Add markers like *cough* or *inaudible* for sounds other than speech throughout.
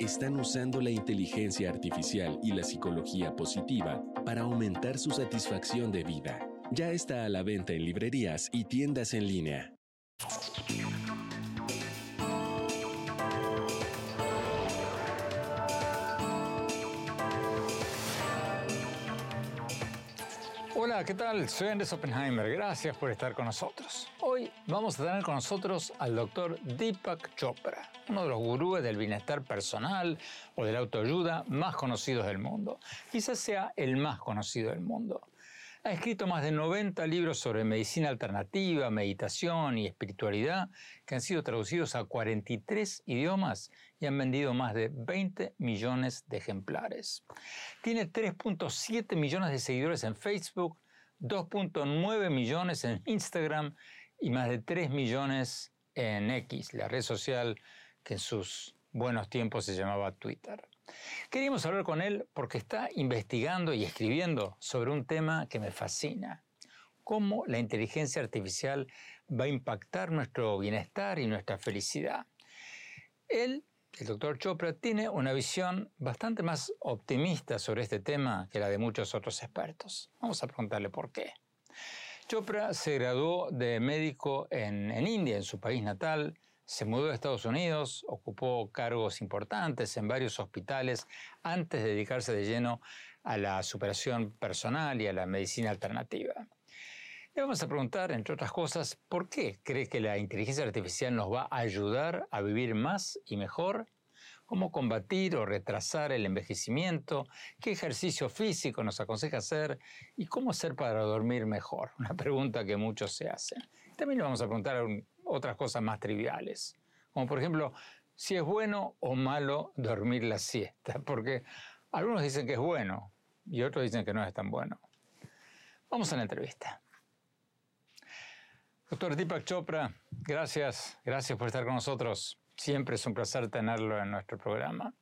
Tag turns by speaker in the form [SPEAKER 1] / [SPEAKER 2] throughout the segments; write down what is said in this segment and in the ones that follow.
[SPEAKER 1] están usando la inteligencia artificial y la psicología positiva para aumentar su satisfacción de vida. Ya está a la venta en librerías y tiendas en línea.
[SPEAKER 2] ¿Qué tal? Soy Andrés Oppenheimer. Gracias por estar con nosotros. Hoy vamos a tener con nosotros al doctor Deepak Chopra, uno de los gurúes del bienestar personal o de la autoayuda más conocidos del mundo. Quizás sea el más conocido del mundo. Ha escrito más de 90 libros sobre medicina alternativa, meditación y espiritualidad que han sido traducidos a 43 idiomas y han vendido más de 20 millones de ejemplares. Tiene 3.7 millones de seguidores en Facebook, 2.9 millones en Instagram y más de 3 millones en X, la red social que en sus buenos tiempos se llamaba Twitter. Queríamos hablar con él porque está investigando y escribiendo sobre un tema que me fascina, cómo la inteligencia artificial va a impactar nuestro bienestar y nuestra felicidad. Él, el doctor Chopra, tiene una visión bastante más optimista sobre este tema que la de muchos otros expertos. Vamos a preguntarle por qué. Chopra se graduó de médico en, en India, en su país natal, se mudó a Estados Unidos, ocupó cargos importantes en varios hospitales antes de dedicarse de lleno a la superación personal y a la medicina alternativa. Le vamos a preguntar, entre otras cosas, ¿por qué cree que la inteligencia artificial nos va a ayudar a vivir más y mejor? ¿Cómo combatir o retrasar el envejecimiento? ¿Qué ejercicio físico nos aconseja hacer? ¿Y cómo hacer para dormir mejor? *laughs* Una pregunta que muchos se hacen. También le vamos a preguntar otras cosas más triviales, como por ejemplo, si es bueno o malo dormir la siesta, *laughs* porque algunos dicen que es bueno y otros dicen que no es tan bueno. Vamos a la entrevista. Doctor Deepak Chopra, gracias, gracias por estar con nosotros. Siempre es un placer tenerlo en nuestro programa.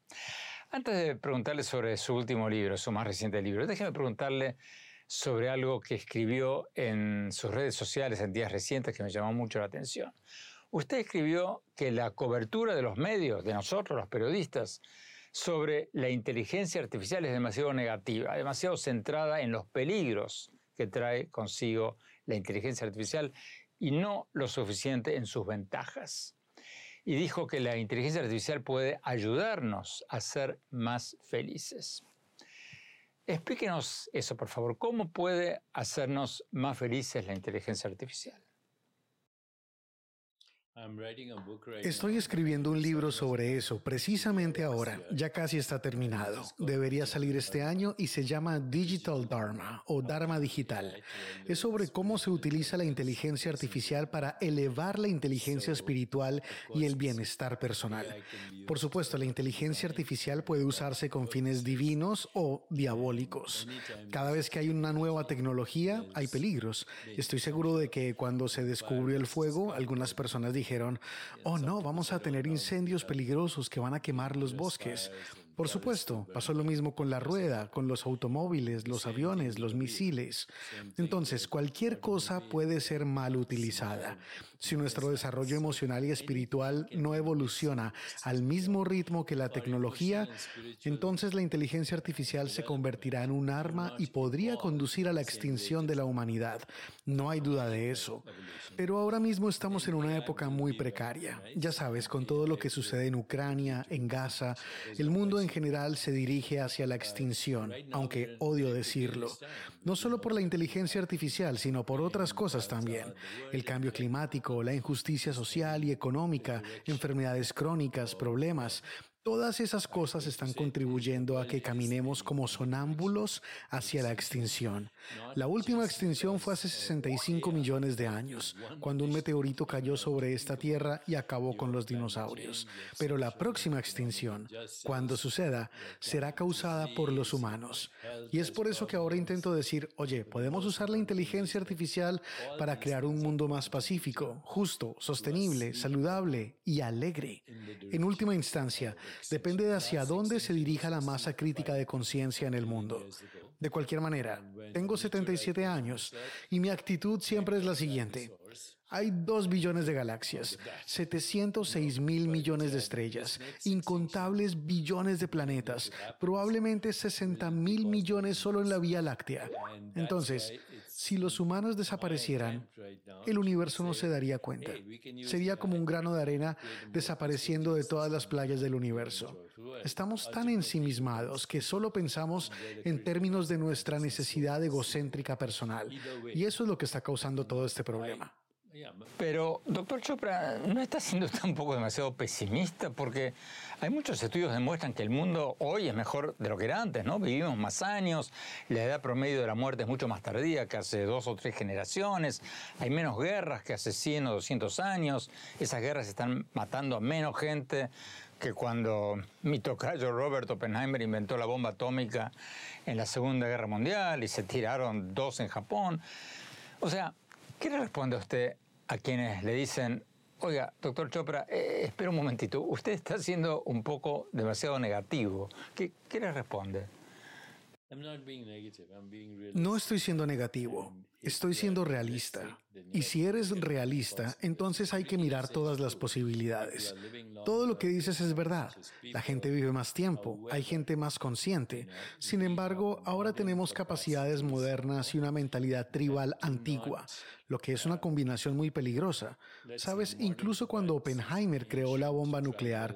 [SPEAKER 2] Antes de preguntarle sobre su último libro, su más reciente libro, déjeme preguntarle sobre algo que escribió en sus redes sociales en días recientes que me llamó mucho la atención. Usted escribió que la cobertura de los medios, de nosotros los periodistas, sobre la inteligencia artificial es demasiado negativa, demasiado centrada en los peligros que trae consigo la inteligencia artificial y no lo suficiente en sus ventajas. Y dijo que la inteligencia artificial puede ayudarnos a ser más felices. Explíquenos eso, por favor. ¿Cómo puede hacernos más felices la inteligencia artificial?
[SPEAKER 3] Estoy escribiendo un libro sobre eso precisamente ahora. Ya casi está terminado. Debería salir este año y se llama Digital Dharma o Dharma Digital. Es sobre cómo se utiliza la inteligencia artificial para elevar la inteligencia espiritual y el bienestar personal. Por supuesto, la inteligencia artificial puede usarse con fines divinos o diabólicos. Cada vez que hay una nueva tecnología, hay peligros. Estoy seguro de que cuando se descubrió el fuego, algunas personas dijeron, dijeron, oh no, vamos a tener incendios peligrosos que van a quemar los bosques. Por supuesto, pasó lo mismo con la rueda, con los automóviles, los aviones, los misiles. Entonces, cualquier cosa puede ser mal utilizada. Si nuestro desarrollo emocional y espiritual no evoluciona al mismo ritmo que la tecnología, entonces la inteligencia artificial se convertirá en un arma y podría conducir a la extinción de la humanidad. No hay duda de eso. Pero ahora mismo estamos en una época muy precaria. Ya sabes, con todo lo que sucede en Ucrania, en Gaza, el mundo en en general se dirige hacia la extinción, aunque odio decirlo, no solo por la inteligencia artificial, sino por otras cosas también. El cambio climático, la injusticia social y económica, enfermedades crónicas, problemas, Todas esas cosas están contribuyendo a que caminemos como sonámbulos hacia la extinción. La última extinción fue hace 65 millones de años, cuando un meteorito cayó sobre esta Tierra y acabó con los dinosaurios. Pero la próxima extinción, cuando suceda, será causada por los humanos. Y es por eso que ahora intento decir, oye, podemos usar la inteligencia artificial para crear un mundo más pacífico, justo, sostenible, saludable y alegre. En última instancia, Depende de hacia dónde se dirija la masa crítica de conciencia en el mundo. De cualquier manera, tengo 77 años y mi actitud siempre es la siguiente. Hay dos billones de galaxias, 706 mil millones de estrellas, incontables billones de planetas, probablemente 60 mil millones solo en la Vía Láctea. Entonces, si los humanos desaparecieran, el universo no se daría cuenta. Sería como un grano de arena desapareciendo de todas las playas del universo. Estamos tan ensimismados que solo pensamos en términos de nuestra necesidad egocéntrica personal. Y eso es lo que está causando todo este problema.
[SPEAKER 2] Pero, doctor Chopra, ¿no está siendo un poco demasiado pesimista? Porque hay muchos estudios que demuestran que el mundo hoy es mejor de lo que era antes, ¿no? Vivimos más años, la edad promedio de la muerte es mucho más tardía que hace dos o tres generaciones, hay menos guerras que hace 100 o 200 años, esas guerras están matando a menos gente que cuando mi tocayo Robert Oppenheimer inventó la bomba atómica en la Segunda Guerra Mundial y se tiraron dos en Japón. O sea, ¿Qué le responde a usted a quienes le dicen, oiga, doctor Chopra, eh, espera un momentito, usted está siendo un poco demasiado negativo? ¿Qué, qué le responde?
[SPEAKER 3] No estoy siendo negativo, estoy siendo realista. Y si eres realista, entonces hay que mirar todas las posibilidades. Todo lo que dices es verdad. La gente vive más tiempo, hay gente más consciente. Sin embargo, ahora tenemos capacidades modernas y una mentalidad tribal antigua, lo que es una combinación muy peligrosa. Sabes, incluso cuando Oppenheimer creó la bomba nuclear,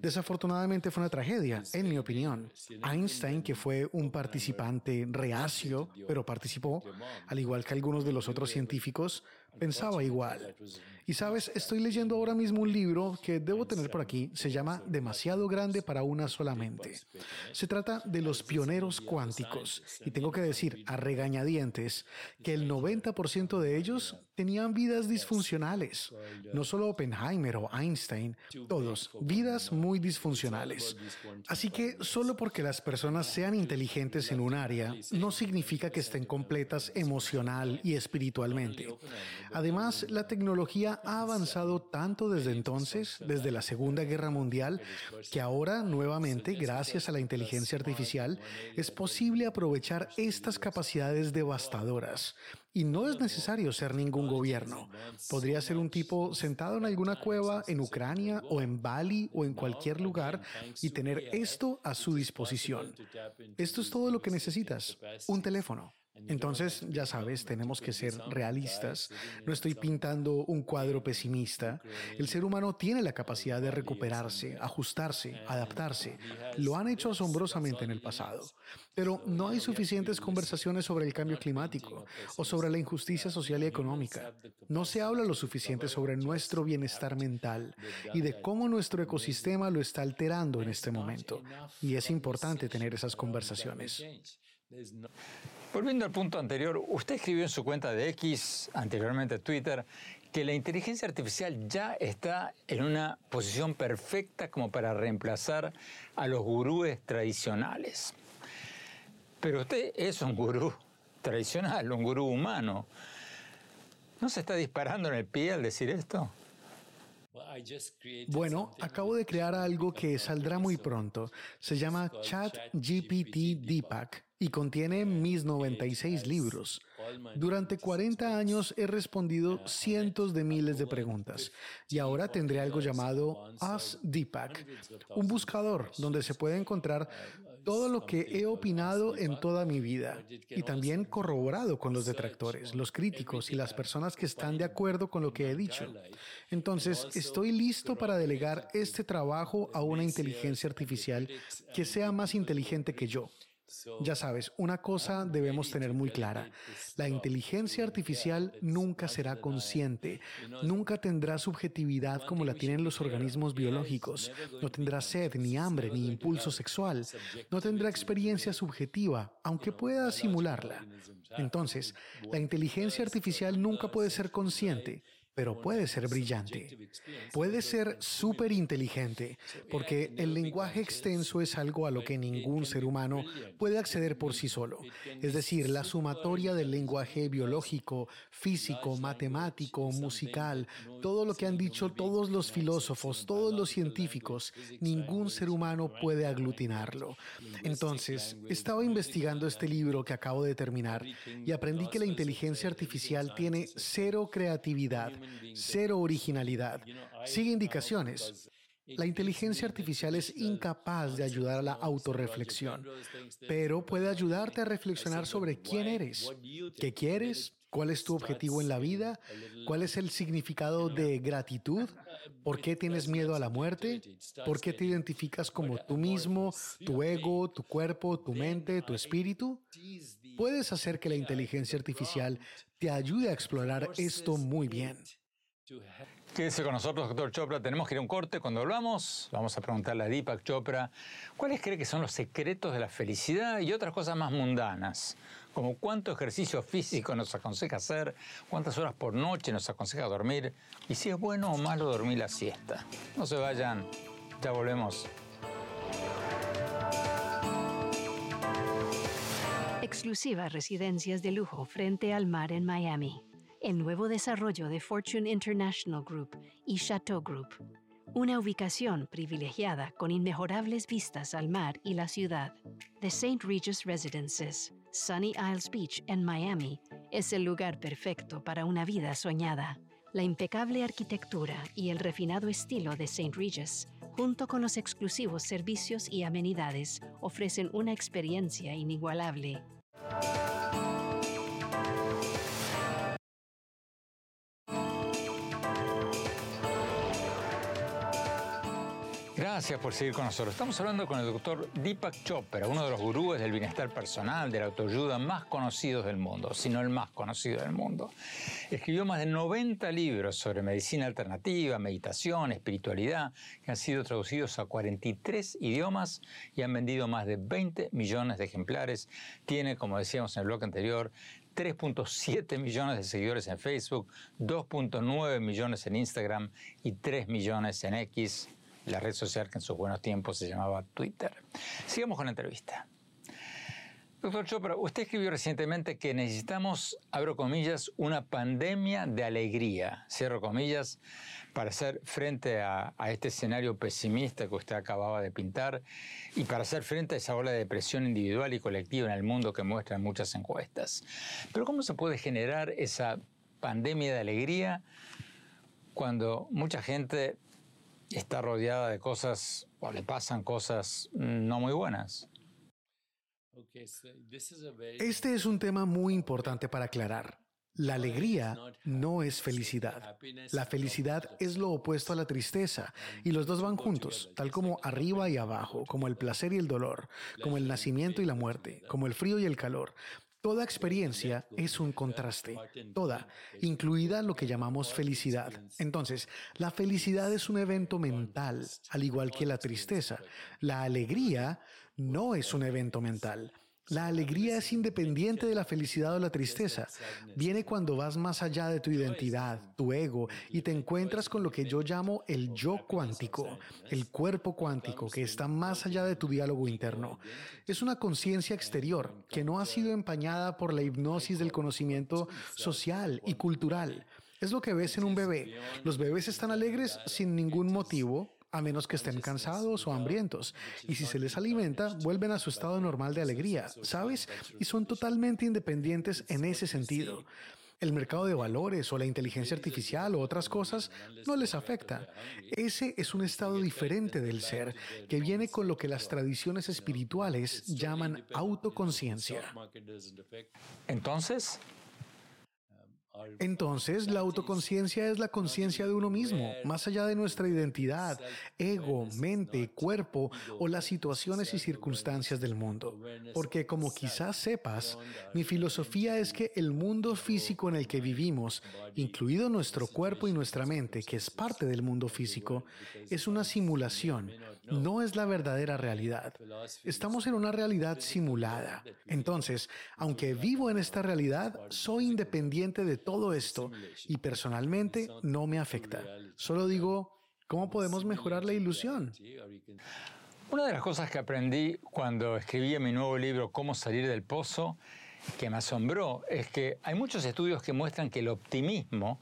[SPEAKER 3] desafortunadamente fue una tragedia, en mi opinión. Einstein, que fue un participante reacio, pero participó, al igual que algunos de los otros científicos, pensaba igual. Y sabes, estoy leyendo ahora mismo un libro que debo tener por aquí, se llama Demasiado grande para una solamente. Se trata de los pioneros cuánticos y tengo que decir a regañadientes que el 90% de ellos tenían vidas disfuncionales. No solo Oppenheimer o Einstein, todos, vidas muy disfuncionales. Así que solo porque las personas sean inteligentes en un área, no significa que estén completas emocional y espiritualmente. Además, la tecnología ha avanzado tanto desde entonces, desde la Segunda Guerra Mundial, que ahora nuevamente, gracias a la inteligencia artificial, es posible aprovechar estas capacidades devastadoras. Y no es necesario ser ningún gobierno. Podría ser un tipo sentado en alguna cueva en Ucrania o en Bali o en cualquier lugar y tener esto a su disposición. Esto es todo lo que necesitas, un teléfono. Entonces, ya sabes, tenemos que ser realistas. No estoy pintando un cuadro pesimista. El ser humano tiene la capacidad de recuperarse, ajustarse, adaptarse. Lo han hecho asombrosamente en el pasado. Pero no hay suficientes conversaciones sobre el cambio climático o sobre la injusticia social y económica. No se habla lo suficiente sobre nuestro bienestar mental y de cómo nuestro ecosistema lo está alterando en este momento. Y es importante tener esas conversaciones.
[SPEAKER 2] Volviendo al punto anterior, usted escribió en su cuenta de X, anteriormente Twitter, que la inteligencia artificial ya está en una posición perfecta como para reemplazar a los gurúes tradicionales. Pero usted es un gurú tradicional, un gurú humano. ¿No se está disparando en el pie al decir esto?
[SPEAKER 3] Bueno, acabo de crear algo que saldrá muy pronto. Se llama Chat GPT Deepak y contiene mis 96 libros. Durante 40 años he respondido cientos de miles de preguntas y ahora tendré algo llamado Ask Deepak, un buscador donde se puede encontrar todo lo que he opinado en toda mi vida y también corroborado con los detractores, los críticos y las personas que están de acuerdo con lo que he dicho. Entonces, estoy listo para delegar este trabajo a una inteligencia artificial que sea más inteligente que yo ya sabes, una cosa debemos tener muy clara. La inteligencia artificial nunca será consciente, nunca tendrá subjetividad como la tienen los organismos biológicos, no tendrá sed, ni hambre, ni impulso sexual, no tendrá experiencia subjetiva, aunque pueda simularla. Entonces, la inteligencia artificial nunca puede ser consciente pero puede ser brillante. Puede ser súper inteligente, porque el lenguaje extenso es algo a lo que ningún ser humano puede acceder por sí solo. Es decir, la sumatoria del lenguaje biológico, físico, matemático, musical, todo lo que han dicho todos los filósofos, todos los científicos, ningún ser humano puede aglutinarlo. Entonces, estaba investigando este libro que acabo de terminar y aprendí que la inteligencia artificial tiene cero creatividad cero originalidad. Sigue indicaciones. La inteligencia artificial es incapaz de ayudar a la autorreflexión, pero puede ayudarte a reflexionar sobre quién eres, qué quieres, cuál es tu objetivo en la vida, cuál es el significado de gratitud, por qué tienes miedo a la muerte, por qué te identificas como tú mismo, tu ego, tu cuerpo, tu mente, tu espíritu. Puedes hacer que la inteligencia artificial te ayude a explorar esto muy bien.
[SPEAKER 2] Quédese con nosotros, doctor Chopra. Tenemos que ir a un corte. Cuando volvamos, vamos a preguntarle a Deepak Chopra cuáles cree que son los secretos de la felicidad y otras cosas más mundanas, como cuánto ejercicio físico nos aconseja hacer, cuántas horas por noche nos aconseja dormir y si es bueno o malo dormir la siesta. No se vayan, ya volvemos.
[SPEAKER 4] Exclusiva residencias de lujo frente al mar en Miami el nuevo desarrollo de Fortune International Group y Chateau Group. Una ubicación privilegiada con inmejorables vistas al mar y la ciudad. The St. Regis Residences, Sunny Isles Beach en Miami, es el lugar perfecto para una vida soñada. La impecable arquitectura y el refinado estilo de St. Regis, junto con los exclusivos servicios y amenidades, ofrecen una experiencia inigualable.
[SPEAKER 2] Gracias por seguir con nosotros. Estamos hablando con el doctor Deepak Chopra, uno de los gurúes del bienestar personal, de la autoayuda más conocidos del mundo, si no el más conocido del mundo. Escribió más de 90 libros sobre medicina alternativa, meditación, espiritualidad, que han sido traducidos a 43 idiomas y han vendido más de 20 millones de ejemplares. Tiene, como decíamos en el blog anterior, 3.7 millones de seguidores en Facebook, 2.9 millones en Instagram y 3 millones en X la red social que en sus buenos tiempos se llamaba Twitter. Sigamos con la entrevista. Doctor Chopra, usted escribió recientemente que necesitamos, abro comillas, una pandemia de alegría, cierro comillas, para hacer frente a, este escenario pesimista que usted acababa de pintar y para hacer frente a esa ola de depresión individual y colectiva en el mundo que muestran muchas encuestas. Pero ¿cómo se puede generar esa pandemia de alegría cuando mucha gente está rodeada de cosas o le pasan cosas no muy buenas.
[SPEAKER 3] Este es un tema muy importante para aclarar. La alegría no es felicidad. La felicidad es lo opuesto a la tristeza y los dos van juntos, tal como arriba y abajo, como el placer y el dolor, como el nacimiento y la muerte, como el frío y el calor. Toda experiencia es un contraste, toda, incluida lo que llamamos felicidad. Entonces, la felicidad es un evento mental, al igual que la tristeza. La alegría no es un evento mental. La alegría es independiente de la felicidad o la tristeza. Viene cuando vas más allá de tu identidad, tu ego, y te encuentras con lo que yo llamo el yo cuántico, el cuerpo cuántico, que está más allá de tu diálogo interno. Es una conciencia exterior que no ha sido empañada por la hipnosis del conocimiento social y cultural. Es lo que ves en un bebé. Los bebés están alegres sin ningún motivo, a menos que estén cansados o hambrientos. Y si se les alimenta, vuelven a su estado normal de alegría, ¿sabes? Y son totalmente independientes en ese sentido. El mercado de valores o la inteligencia artificial o otras cosas no les afecta. Ese es un estado diferente del ser que viene con lo que las tradiciones espirituales llaman autoconciencia.
[SPEAKER 2] Entonces,
[SPEAKER 3] entonces, la autoconciencia es la conciencia de uno mismo, más allá de nuestra identidad, ego, mente, cuerpo o las situaciones y circunstancias del mundo. Porque como quizás sepas, mi filosofía es que el mundo físico en el que vivimos, incluido nuestro cuerpo y nuestra mente, que es parte del mundo físico, es una simulación, no es la verdadera realidad. Estamos en una realidad simulada. Entonces, aunque vivo en esta realidad, soy independiente de todo esto y personalmente no me afecta. Solo digo, ¿cómo podemos mejorar la ilusión?
[SPEAKER 2] Una de las cosas que aprendí cuando escribí mi nuevo libro Cómo salir del pozo, que me asombró, es que hay muchos estudios que muestran que el optimismo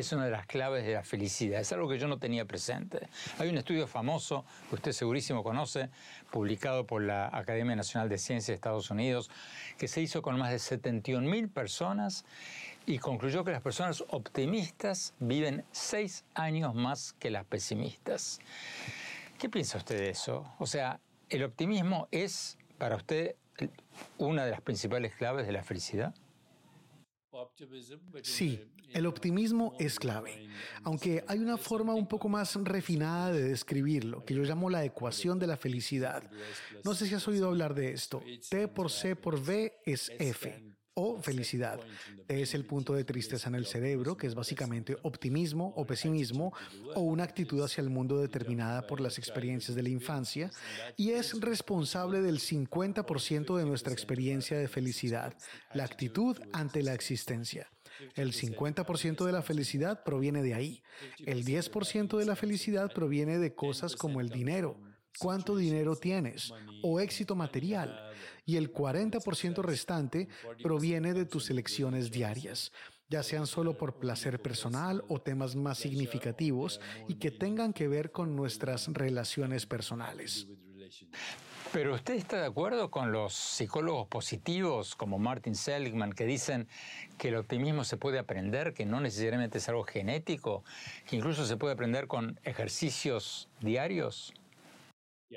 [SPEAKER 2] es una de las claves de la felicidad. Es algo que yo no tenía presente. Hay un estudio famoso, que usted segurísimo conoce, publicado por la Academia Nacional de Ciencias de Estados Unidos, que se hizo con más de 71 mil personas y concluyó que las personas optimistas viven seis años más que las pesimistas. ¿Qué piensa usted de eso? O sea, ¿el optimismo es para usted una de las principales claves de la felicidad?
[SPEAKER 3] Sí, el optimismo es clave, aunque hay una forma un poco más refinada de describirlo, que yo llamo la ecuación de la felicidad. No sé si has oído hablar de esto. T por C por V es F o felicidad. Es el punto de tristeza en el cerebro, que es básicamente optimismo o pesimismo o una actitud hacia el mundo determinada por las experiencias de la infancia y es responsable del 50% de nuestra experiencia de felicidad, la actitud ante la existencia. El 50% de la felicidad proviene de ahí. El 10% de la felicidad proviene de cosas como el dinero, cuánto dinero tienes o éxito material y el 40% restante proviene de tus elecciones diarias, ya sean solo por placer personal o temas más significativos y que tengan que ver con nuestras relaciones personales.
[SPEAKER 2] Pero usted está de acuerdo con los psicólogos positivos como Martin Seligman que dicen que el optimismo se puede aprender, que no necesariamente es algo genético, que incluso se puede aprender con ejercicios diarios?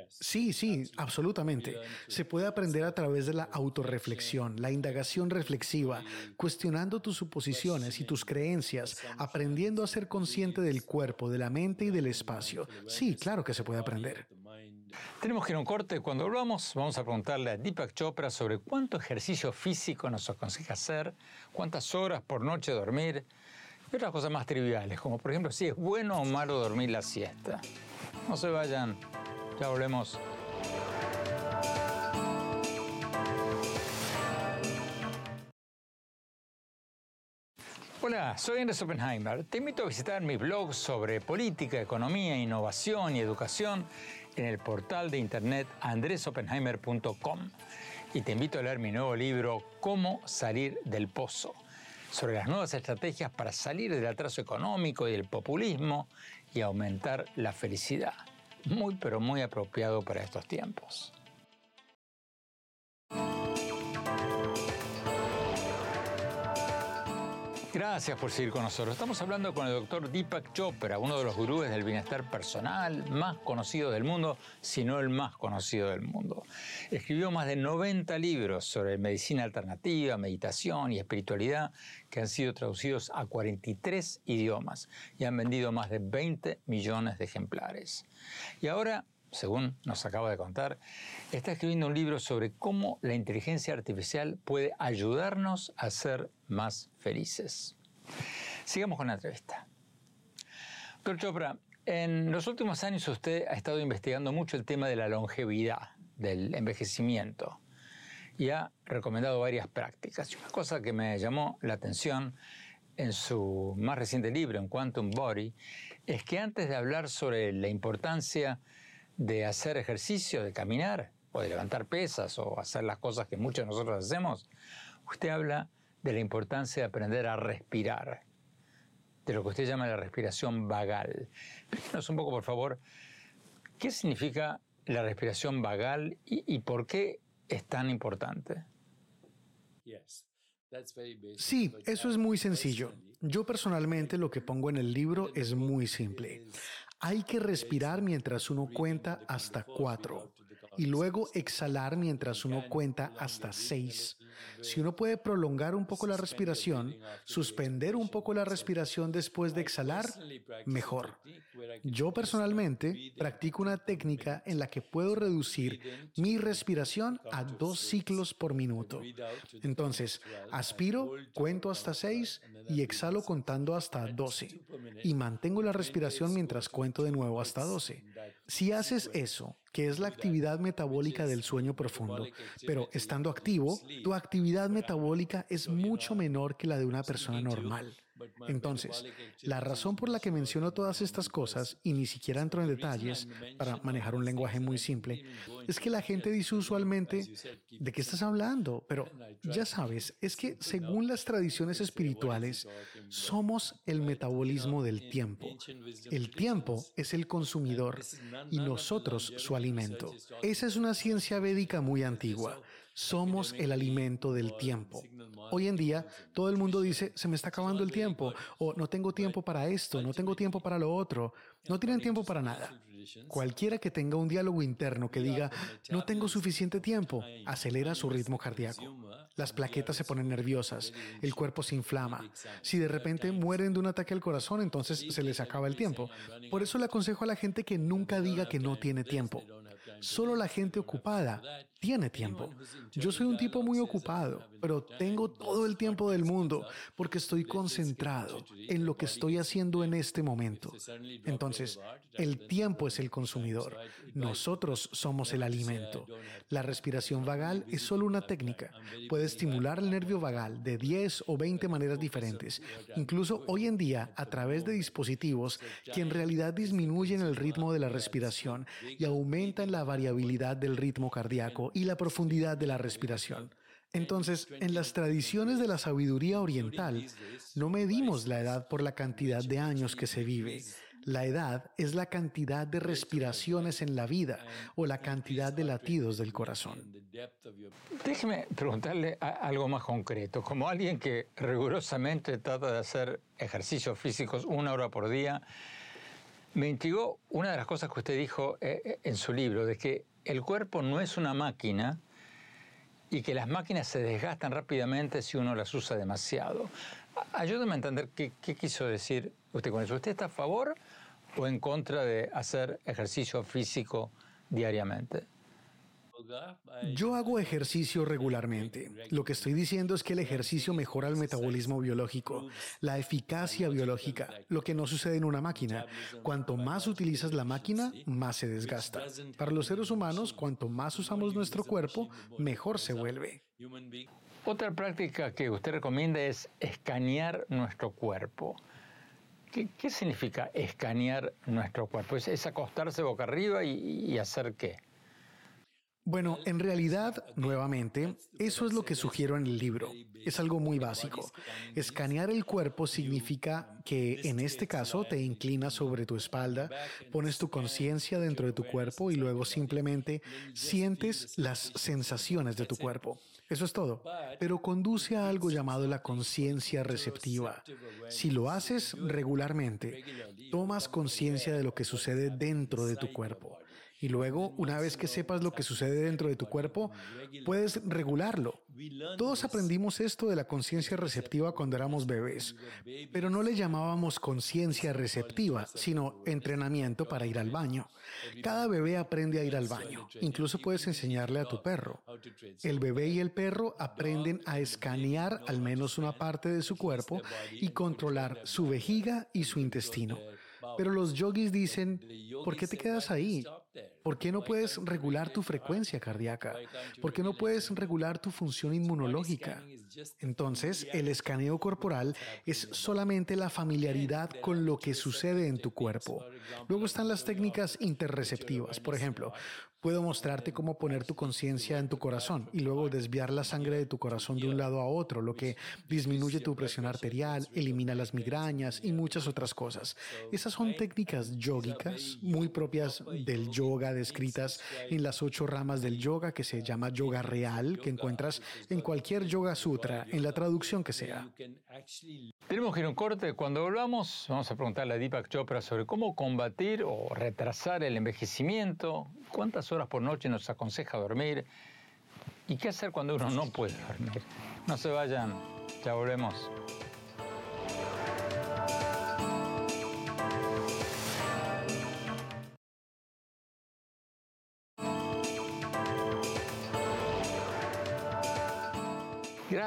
[SPEAKER 3] Sí, sí, absolutamente. Se puede aprender a través de la autorreflexión, la indagación reflexiva, cuestionando tus suposiciones y tus creencias, aprendiendo a ser consciente del cuerpo, de la mente y del espacio. Sí, claro que se puede aprender.
[SPEAKER 2] Tenemos que ir a un corte. Cuando volvamos, vamos a preguntarle a Deepak Chopra sobre cuánto ejercicio físico nos aconseja hacer, cuántas horas por noche dormir y otras cosas más triviales, como por ejemplo si es bueno o malo dormir la siesta. No se vayan. Ya volvemos. Hola, soy Andrés Oppenheimer. Te invito a visitar mi blog sobre política, economía, innovación y educación en el portal de internet andresoppenheimer.com. Y te invito a leer mi nuevo libro Cómo salir del pozo, sobre las nuevas estrategias para salir del atraso económico y del populismo y aumentar la felicidad muy pero muy apropiado para estos tiempos. Gracias por seguir con nosotros. Estamos hablando con el doctor Deepak Chopra, uno de los gurúes del bienestar personal más conocido del mundo, si no el más conocido del mundo. Escribió más de 90 libros sobre medicina alternativa, meditación y espiritualidad que han sido traducidos a 43 idiomas y han vendido más de 20 millones de ejemplares. Y ahora según nos acaba de contar, está escribiendo un libro sobre cómo la inteligencia artificial puede ayudarnos a ser más felices. Sigamos con la entrevista. Doctor Chopra, en los últimos años usted ha estado investigando mucho el tema de la longevidad, del envejecimiento, y ha recomendado varias prácticas. Una cosa que me llamó la atención en su más reciente libro, en Quantum Body, es que antes de hablar sobre la importancia de hacer ejercicio, de caminar, o de levantar pesas, o hacer las cosas que muchos de nosotros hacemos, usted habla de la importancia de aprender a respirar, de lo que usted llama la respiración vagal. Explíquenos un poco, por favor, qué significa la respiración vagal y, y por qué es tan importante.
[SPEAKER 3] Sí, eso es muy sencillo. Yo personalmente lo que pongo en el libro es muy simple. Hay que respirar mientras uno cuenta hasta cuatro y luego exhalar mientras uno cuenta hasta seis. Si uno puede prolongar un poco la respiración, suspender un poco la respiración después de exhalar, mejor. Yo personalmente practico una técnica en la que puedo reducir mi respiración a dos ciclos por minuto. Entonces, aspiro, cuento hasta seis y exhalo contando hasta doce. Y mantengo la respiración mientras cuento de nuevo hasta doce. Si haces eso, que es la actividad metabólica del sueño profundo, pero estando activo, tu actividad metabólica es mucho menor que la de una persona normal. Entonces, la razón por la que menciono todas estas cosas, y ni siquiera entro en detalles para manejar un lenguaje muy simple, es que la gente dice usualmente, ¿de qué estás hablando? Pero ya sabes, es que según las tradiciones espirituales, somos el metabolismo del tiempo. El tiempo es el consumidor y nosotros su alimento. Esa es una ciencia védica muy antigua. Somos el alimento del tiempo. Hoy en día, todo el mundo dice, se me está acabando el tiempo, o no tengo tiempo para esto, no tengo tiempo para lo otro. No tienen tiempo para nada. Cualquiera que tenga un diálogo interno que diga, no tengo suficiente tiempo, acelera su ritmo cardíaco. Las plaquetas se ponen nerviosas, el cuerpo se inflama. Si de repente mueren de un ataque al corazón, entonces se les acaba el tiempo. Por eso le aconsejo a la gente que nunca diga que no tiene tiempo. Solo la gente ocupada tiene tiempo. Yo soy un tipo muy ocupado, pero tengo todo el tiempo del mundo porque estoy concentrado en lo que estoy haciendo en este momento. Entonces, el tiempo es el consumidor. Nosotros somos el alimento. La respiración vagal es solo una técnica. Puede estimular el nervio vagal de 10 o 20 maneras diferentes, incluso hoy en día a través de dispositivos que en realidad disminuyen el ritmo de la respiración y aumentan la variabilidad del ritmo cardíaco y la profundidad de la respiración. Entonces, en las tradiciones de la sabiduría oriental, no medimos la edad por la cantidad de años que se vive. La edad es la cantidad de respiraciones en la vida o la cantidad de latidos del corazón.
[SPEAKER 2] Déjeme preguntarle algo más concreto. Como alguien que rigurosamente trata de hacer ejercicios físicos una hora por día, me intrigó una de las cosas que usted dijo eh, eh, en su libro, de que el cuerpo no es una máquina y que las máquinas se desgastan rápidamente si uno las usa demasiado. Ayúdame a entender qué, qué quiso decir usted con eso. ¿Usted está a favor o en contra de hacer ejercicio físico diariamente?
[SPEAKER 3] Yo hago ejercicio regularmente. Lo que estoy diciendo es que el ejercicio mejora el metabolismo biológico, la eficacia biológica, lo que no sucede en una máquina. Cuanto más utilizas la máquina, más se desgasta. Para los seres humanos, cuanto más usamos nuestro cuerpo, mejor se vuelve.
[SPEAKER 2] Otra práctica que usted recomienda es escanear nuestro cuerpo. ¿Qué, significa escanear nuestro cuerpo? ¿Es, acostarse boca arriba y hacer qué?
[SPEAKER 3] Bueno, en realidad, nuevamente, eso es lo que sugiero en el libro. Es algo muy básico. Escanear el cuerpo significa que en este caso te inclinas sobre tu espalda, pones tu conciencia dentro de tu cuerpo y luego simplemente sientes las sensaciones de tu cuerpo. Eso es todo. Pero conduce a algo llamado la conciencia receptiva. Si lo haces regularmente, tomas conciencia de lo que sucede dentro de tu cuerpo. Y luego, una vez que sepas lo que sucede dentro de tu cuerpo, puedes regularlo. Todos aprendimos esto de la conciencia receptiva cuando éramos bebés, pero no le llamábamos conciencia receptiva, sino entrenamiento para ir al baño. Cada bebé aprende a ir al baño. Incluso puedes enseñarle a tu perro. El bebé y el perro aprenden a escanear al menos una parte de su cuerpo y controlar su vejiga y su intestino. Pero los yogis dicen, ¿por qué te quedas ahí? ¿Por qué no puedes regular tu frecuencia cardíaca? ¿Por qué no puedes regular tu función inmunológica? Entonces, el escaneo corporal es solamente la familiaridad con lo que sucede en tu cuerpo. Luego están las técnicas interreceptivas. Por ejemplo, Puedo mostrarte cómo poner tu conciencia en tu corazón y luego desviar la sangre de tu corazón de un lado a otro, lo que disminuye tu presión arterial, elimina las migrañas y muchas otras cosas. Esas son técnicas yógicas muy propias del yoga, descritas en las ocho ramas del yoga que se llama yoga real, que encuentras en cualquier yoga sutra, en la traducción que sea.
[SPEAKER 2] Tenemos que ir a un corte. Cuando volvamos, vamos a preguntarle a Deepak Chopra sobre cómo combatir o retrasar el envejecimiento, cuántas horas por noche nos aconseja dormir y qué hacer cuando uno no puede dormir. No se vayan, ya volvemos.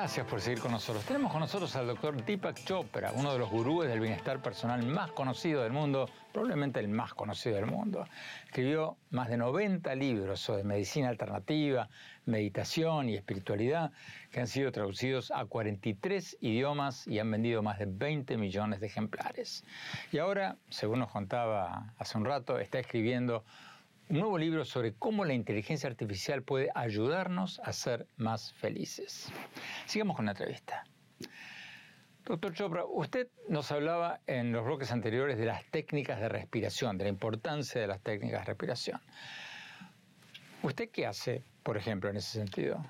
[SPEAKER 2] Gracias por seguir con nosotros. Tenemos con nosotros al doctor Deepak Chopra, uno de los gurúes del bienestar personal más conocido del mundo, probablemente el más conocido del mundo. Escribió más de 90 libros sobre medicina alternativa, meditación y espiritualidad, que han sido traducidos a 43 idiomas y han vendido más de 20 millones de ejemplares. Y ahora, según nos contaba hace un rato, está escribiendo un nuevo libro sobre cómo la inteligencia artificial puede ayudarnos a ser más felices. Sigamos con la entrevista. Doctor Chopra, usted nos hablaba en los bloques anteriores de las técnicas de respiración, de la importancia de las técnicas de respiración. ¿Usted qué hace, por ejemplo, en ese sentido?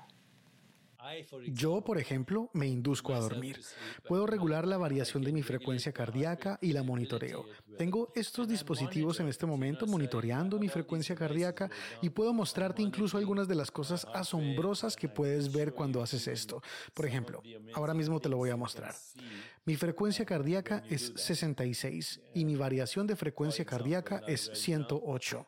[SPEAKER 3] Yo, por ejemplo, me induzco a dormir. Puedo regular la variación de mi frecuencia cardíaca y la monitoreo. Tengo estos dispositivos en este momento monitoreando mi frecuencia cardíaca y puedo mostrarte incluso algunas de las cosas asombrosas que puedes ver cuando haces esto. Por ejemplo, ahora mismo te lo voy a mostrar. Mi frecuencia cardíaca es 66 y mi variación de frecuencia cardíaca es 108.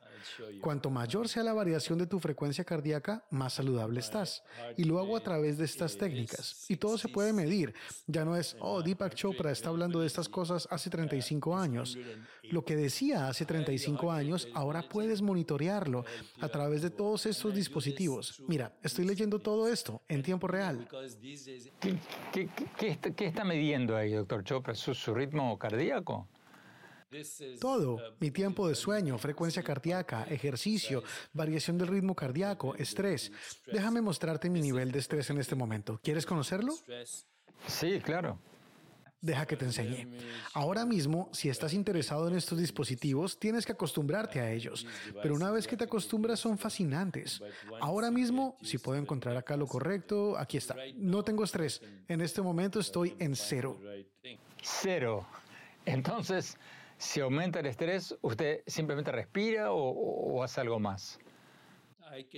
[SPEAKER 3] Cuanto mayor sea la variación de tu frecuencia cardíaca, más saludable estás. Y lo hago a través de estas técnicas. Y todo se puede medir. Ya no es, oh, Deepak Chopra está hablando de estas cosas hace 35 años. Lo que decía hace 35 años, ahora puedes monitorearlo a través de todos estos dispositivos. Mira, estoy leyendo todo esto en tiempo real.
[SPEAKER 2] ¿Qué, está, midiendo ahí, doctor Chopra? ¿Su, ritmo cardíaco?
[SPEAKER 3] Todo, mi tiempo de sueño, frecuencia cardíaca, ejercicio, variación del ritmo cardíaco, estrés. Déjame mostrarte mi nivel de estrés en este momento. ¿Quieres conocerlo?
[SPEAKER 2] Sí, claro.
[SPEAKER 3] Deja que te enseñe. Ahora mismo, si estás interesado en estos dispositivos, tienes que acostumbrarte a ellos. Pero una vez que te acostumbras, son fascinantes. Ahora mismo, si puedo encontrar acá lo correcto, aquí está. No tengo estrés. En este momento estoy en cero.
[SPEAKER 2] Cero. Entonces, si aumenta el estrés, ¿usted simplemente respira o, o hace algo más?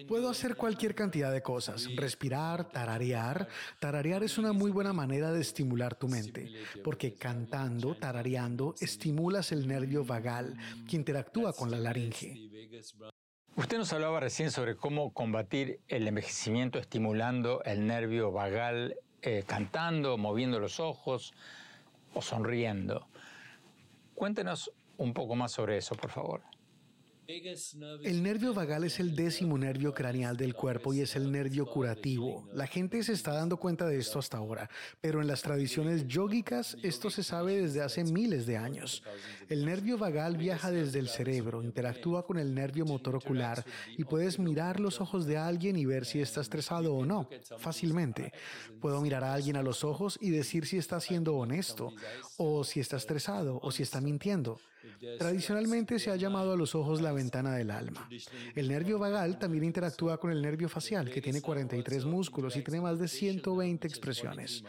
[SPEAKER 3] Puedo hacer cualquier cantidad de cosas, respirar, tararear. Tararear es una muy buena manera de estimular tu mente, porque cantando, tarareando, estimulas el nervio vagal, que interactúa con la laringe.
[SPEAKER 2] Usted nos hablaba recién sobre cómo combatir el envejecimiento estimulando el nervio vagal, eh, cantando, moviendo los ojos o sonriendo. Cuéntenos un poco más sobre eso, por favor.
[SPEAKER 3] El nervio vagal es el décimo nervio craneal del cuerpo y es el nervio curativo. La gente se está dando cuenta de esto hasta ahora, pero en las tradiciones yógicas esto se sabe desde hace miles de años. El nervio vagal viaja desde el cerebro, interactúa con el nervio motor ocular y puedes mirar los ojos de alguien y ver si está estresado o no, fácilmente. Puedo mirar a alguien a los ojos y decir si está siendo honesto, o si está estresado, o si está mintiendo. Tradicionalmente se ha llamado a los ojos la ventana del alma. El nervio vagal también interactúa con el nervio facial, que tiene 43 músculos y tiene más de 120 expresiones.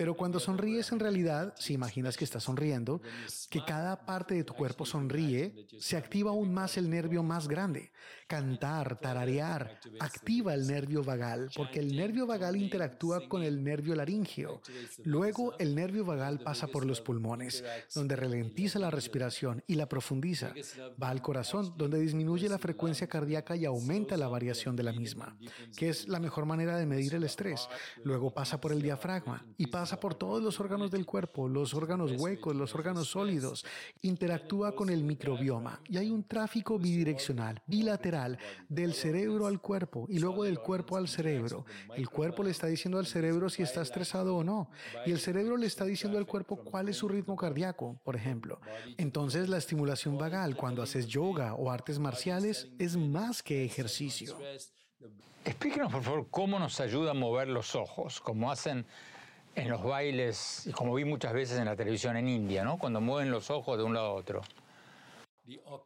[SPEAKER 3] Pero cuando sonríes en realidad, si imaginas que estás sonriendo, que cada parte de tu cuerpo sonríe, se activa aún más el nervio más grande. Cantar, tararear, activa el nervio vagal, porque el nervio vagal interactúa con el nervio laríngeo. Luego el nervio vagal pasa por los pulmones, donde ralentiza la respiración y la profundiza. Va al corazón, donde disminuye la frecuencia cardíaca y aumenta la variación de la misma, que es la mejor manera de medir el estrés. Luego pasa por el diafragma y pasa por todos los órganos del cuerpo, los órganos huecos, los órganos sólidos, interactúa con el microbioma y hay un tráfico bidireccional, bilateral, del cerebro al cuerpo y luego del cuerpo al cerebro. El cuerpo le está diciendo al cerebro si está estresado o no y el cerebro le está diciendo al cuerpo cuál es su ritmo cardíaco, por ejemplo. Entonces la estimulación vagal cuando haces yoga o artes marciales es más que ejercicio.
[SPEAKER 2] Explíquenos, por favor, cómo nos ayuda a mover los ojos, como hacen en los bailes, y como vi muchas veces en la televisión en India, ¿no? Cuando mueven los ojos de un lado a otro.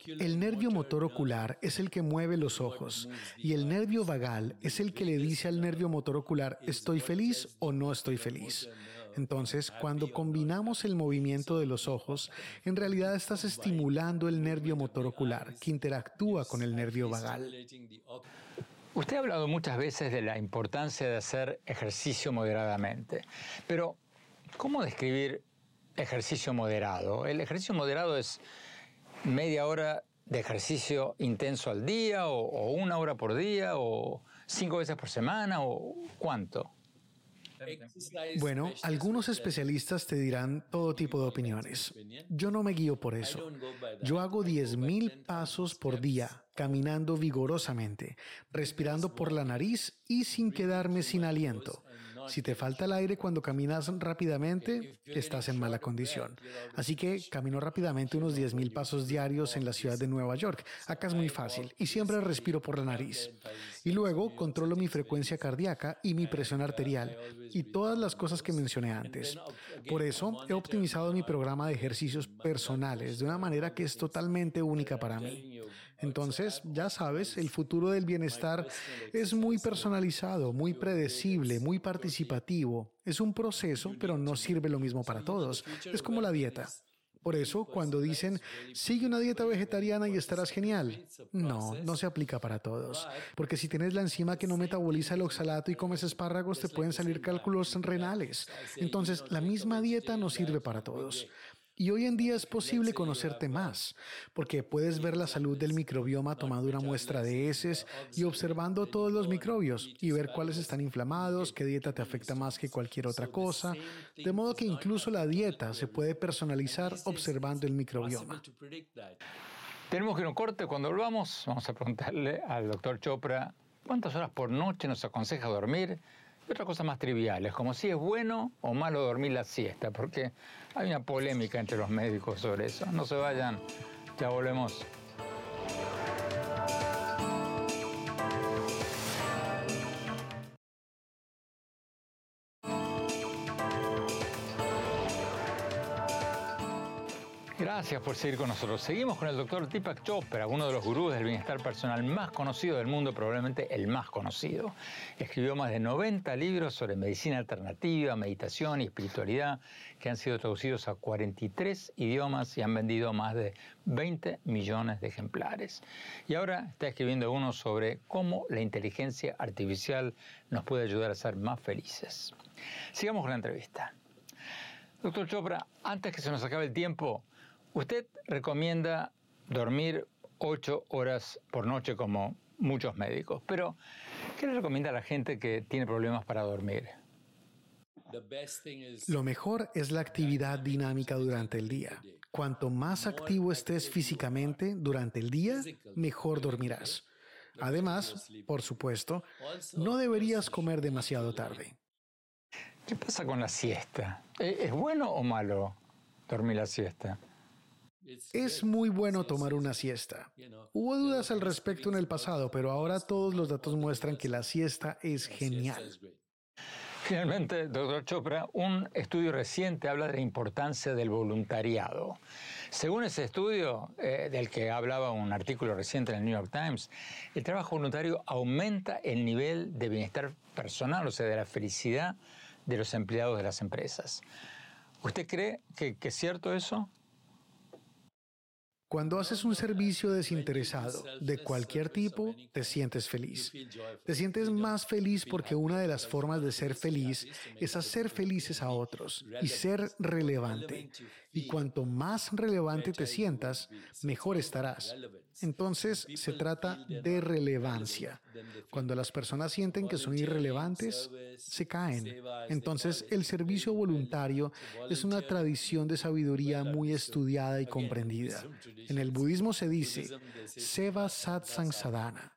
[SPEAKER 3] El nervio motor ocular es el que mueve los ojos y el nervio vagal es el que le dice al nervio motor ocular estoy feliz o no estoy feliz. Entonces, cuando combinamos el movimiento de los ojos, en realidad estás estimulando el nervio motor ocular que interactúa con el nervio vagal.
[SPEAKER 2] Usted ha hablado muchas veces de la importancia de hacer ejercicio moderadamente, pero ¿cómo describir ejercicio moderado? ¿El ejercicio moderado es media hora de ejercicio intenso al día o, una hora por día o cinco veces por semana o cuánto?
[SPEAKER 3] Bueno, algunos especialistas te dirán todo tipo de opiniones. Yo no me guío por eso. Yo hago 10.000 pasos por día, caminando vigorosamente, respirando por la nariz y sin quedarme sin aliento. Si te falta el aire cuando caminas rápidamente, estás en mala condición. Así que camino rápidamente unos 10.000 pasos diarios en la ciudad de Nueva York. Acá es muy fácil y siempre respiro por la nariz. Y luego controlo mi frecuencia cardíaca y mi presión arterial y todas las cosas que mencioné antes. Por eso he optimizado mi programa de ejercicios personales de una manera que es totalmente única para mí. Entonces, ya sabes, el futuro del bienestar es muy personalizado, muy predecible, muy participativo. Es un proceso, pero no sirve lo mismo para todos. Es como la dieta. Por eso, cuando dicen, sigue una dieta vegetariana y estarás genial, no, no se aplica para todos. Porque si tienes la enzima que no metaboliza el oxalato y comes espárragos, te pueden salir cálculos renales. Entonces, la misma dieta no sirve para todos. Y hoy en día es posible conocerte más, porque puedes ver la salud del microbioma tomando una muestra de heces y observando todos los microbios y ver cuáles están inflamados, qué dieta te afecta más que cualquier otra cosa, de modo que incluso la dieta se puede personalizar observando el microbioma.
[SPEAKER 2] Tenemos que ir a un corte. Cuando volvamos, vamos a preguntarle al doctor Chopra cuántas horas por noche nos aconseja dormir y otras cosas más triviales, como si es bueno o malo dormir la siesta, porque hay una polémica entre los médicos sobre eso. No se vayan, ya volvemos. Gracias por seguir con nosotros. Seguimos con el doctor Deepak Chopra, uno de los gurús del bienestar personal más conocido del mundo, probablemente el más conocido. Escribió más de 90 libros sobre medicina alternativa, meditación y espiritualidad, que han sido traducidos a 43 idiomas y han vendido más de 20 millones de ejemplares. Y ahora está escribiendo uno sobre cómo la inteligencia artificial nos puede ayudar a ser más felices. Sigamos con la entrevista. Doctor Chopra, antes que se nos acabe el tiempo, Usted recomienda dormir ocho horas por noche como muchos médicos, pero ¿qué le recomienda a la gente que tiene problemas para dormir?
[SPEAKER 3] Lo mejor es la actividad dinámica durante el día. Cuanto más activo estés físicamente durante el día, mejor dormirás. Además, por supuesto, no deberías comer demasiado tarde.
[SPEAKER 2] ¿Qué pasa con la siesta? ¿Es bueno o malo dormir la siesta?
[SPEAKER 3] Es muy bueno tomar una siesta. Hubo dudas al respecto en el pasado, pero ahora todos los datos muestran que la siesta es genial.
[SPEAKER 2] Finalmente, doctor Chopra, un estudio reciente habla de la importancia del voluntariado. Según ese estudio, eh, del que hablaba un artículo reciente en el New York Times, el trabajo voluntario aumenta el nivel de bienestar personal, o sea, de la felicidad de los empleados de las empresas. ¿Usted cree que, que es cierto eso?
[SPEAKER 3] Cuando haces un servicio desinteresado de cualquier tipo, te sientes feliz. Te sientes más feliz porque una de las formas de ser feliz es hacer felices a otros y ser relevante. Y cuanto más relevante te sientas, mejor estarás. Entonces se trata de relevancia. Cuando las personas sienten que son irrelevantes, se caen. Entonces el servicio voluntario es una tradición de sabiduría muy estudiada y comprendida. En el budismo se dice Seva Satsang Sadhana.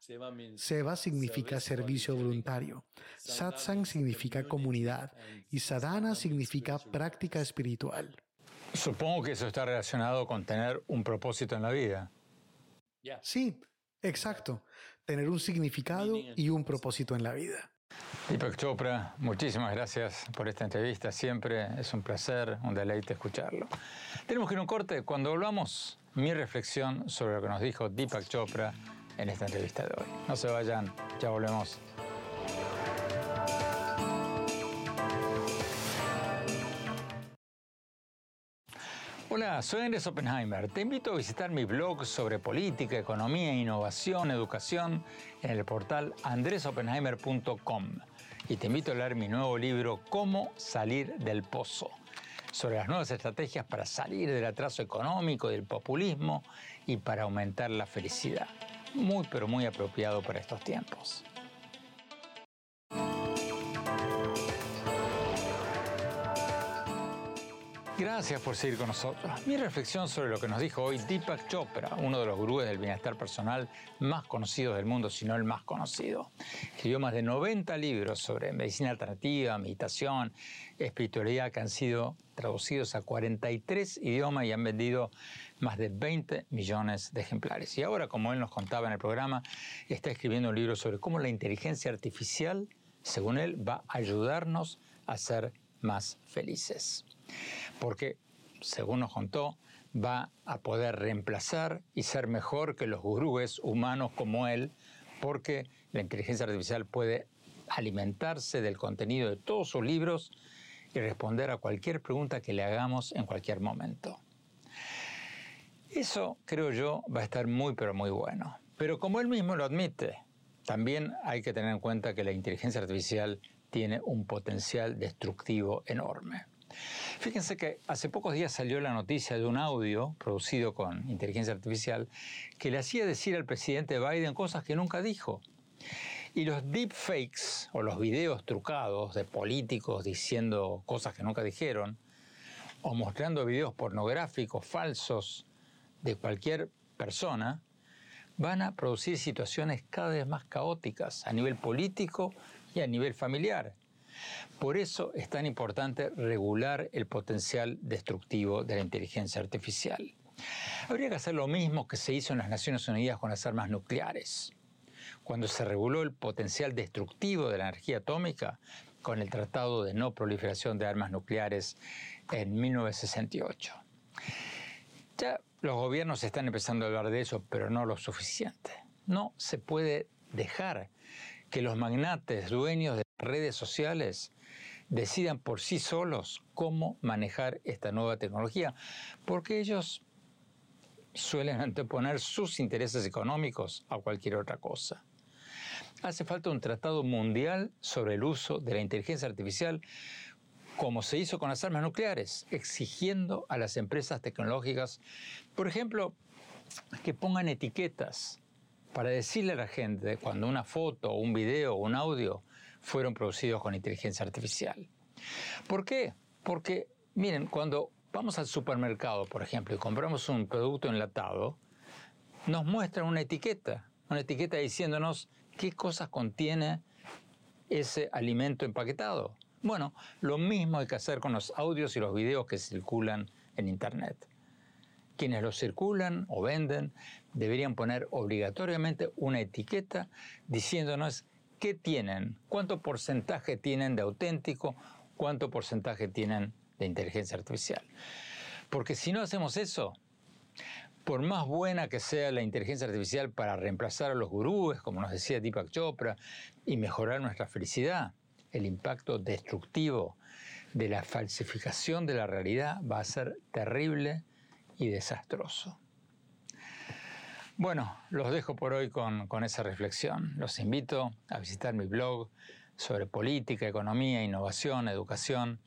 [SPEAKER 3] Seva significa servicio voluntario. Satsang significa comunidad y sadhana significa práctica espiritual.
[SPEAKER 2] Supongo que eso está relacionado con tener un propósito en la vida.
[SPEAKER 3] Sí, exacto. Tener un significado y un propósito en la vida.
[SPEAKER 2] Deepak Chopra, muchísimas gracias por esta entrevista. Siempre es un placer, un deleite escucharlo. Tenemos que ir a un corte. Cuando volvamos, mi reflexión sobre lo que nos dijo Deepak Chopra en esta entrevista de hoy. No se vayan, ya volvemos. Hola, soy Andrés Oppenheimer. Te invito a visitar mi blog sobre política, economía, innovación, educación en el portal andresoppenheimer.com. Y te invito a leer mi nuevo libro Cómo salir del pozo, sobre las nuevas estrategias para salir del atraso económico, del populismo y para aumentar la felicidad. Muy, pero muy apropiado para estos tiempos. Gracias por seguir con nosotros. Mi reflexión sobre lo que nos dijo hoy Deepak Chopra, uno de los gurúes del bienestar personal más conocidos del mundo, si no el más conocido. Escribió más de 90 libros sobre medicina alternativa, meditación, espiritualidad que han sido traducidos a 43 idiomas y han vendido más de 20 millones de ejemplares. Y ahora, como él nos contaba en el programa, está escribiendo un libro sobre cómo la inteligencia artificial, según él, va a ayudarnos a ser más felices porque, según nos contó, va a poder reemplazar y ser mejor que los gurúes humanos como él, porque la inteligencia artificial puede alimentarse del contenido de todos sus libros y responder a cualquier pregunta que le hagamos en cualquier momento. Eso, creo yo, va a estar muy, pero muy bueno. Pero como él mismo lo admite, también hay que tener en cuenta que la inteligencia artificial tiene un potencial destructivo enorme. Fíjense que hace pocos días salió la noticia de un audio producido con inteligencia artificial que le hacía decir al presidente Biden cosas que nunca dijo. Y los deepfakes o los videos trucados de políticos diciendo cosas que nunca dijeron, o mostrando videos pornográficos falsos de cualquier persona, van a producir situaciones cada vez más caóticas a nivel político y a nivel familiar. Por eso es tan importante regular el potencial destructivo de la inteligencia artificial. Habría que hacer lo mismo que se hizo en las Naciones Unidas con las armas nucleares. Cuando se reguló el potencial destructivo de la energía atómica con el Tratado de No Proliferación de Armas Nucleares en 1968. Ya los gobiernos están empezando a hablar de eso, pero no lo suficiente. No se puede dejar que los magnates dueños de redes sociales decidan por sí solos cómo manejar esta nueva tecnología, porque ellos suelen *laughs* anteponer sus intereses económicos a cualquier otra cosa. Hace falta un tratado mundial sobre el uso de la inteligencia artificial, como se hizo con las armas nucleares, exigiendo a las empresas tecnológicas, por ejemplo, que pongan etiquetas para decirle a la gente cuando una foto, un video un audio fueron producidos con inteligencia artificial. ¿Por qué? Porque, miren, cuando vamos al supermercado, por ejemplo, y compramos un producto enlatado, nos muestran una etiqueta, una etiqueta diciéndonos qué cosas contiene ese alimento empaquetado. Bueno, lo mismo hay que hacer con los audios y los videos que circulan en Internet. Quienes los circulan o venden deberían poner obligatoriamente una etiqueta diciéndonos qué tienen, cuánto porcentaje tienen de auténtico, cuánto porcentaje tienen de inteligencia artificial. Porque si no hacemos eso, por más buena que sea la inteligencia artificial para reemplazar a los gurúes, como nos decía Deepak Chopra, y mejorar nuestra felicidad, el impacto destructivo de la falsificación de la realidad va a ser terrible y desastroso. Bueno, los dejo por hoy con, esa reflexión. Los invito a visitar mi blog sobre política, economía, innovación, educación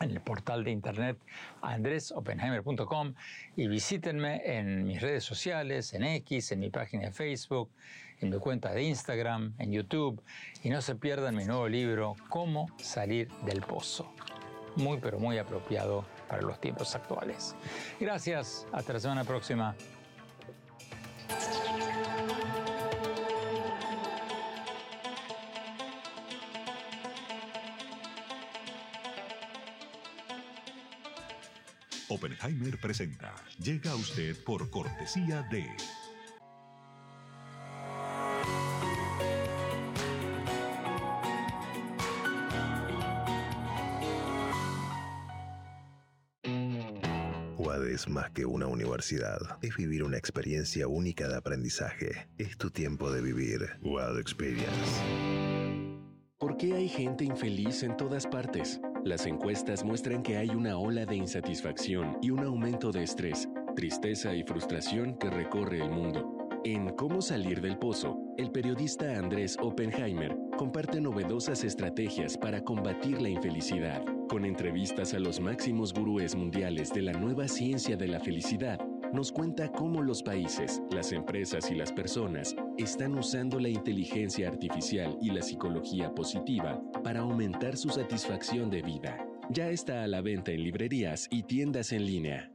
[SPEAKER 2] en el portal de internet andresopenheimer.com y visítenme en mis redes sociales, en X, en mi página de Facebook, en mi cuenta de Instagram, en YouTube y no se pierdan mi nuevo libro Cómo salir del pozo. Muy pero muy apropiado para los tiempos actuales. Gracias, hasta la semana próxima.
[SPEAKER 5] Oppenheimer presenta. Llega a usted por cortesía de...
[SPEAKER 6] que una universidad. Es vivir una experiencia única de aprendizaje. Es tu tiempo de vivir. UAD Experience.
[SPEAKER 1] ¿Por qué hay gente infeliz en todas partes? Las encuestas muestran que hay una ola de insatisfacción y un aumento de estrés, tristeza y frustración que recorre el mundo. En Cómo salir del pozo, el periodista Andrés Oppenheimer comparte novedosas estrategias para combatir la infelicidad, con entrevistas a los máximos gurúes mundiales de la nueva ciencia de la felicidad nos cuenta cómo los países, las empresas y las personas están usando la inteligencia artificial y la psicología positiva para aumentar su satisfacción de vida. Ya está a la venta en librerías y tiendas en línea.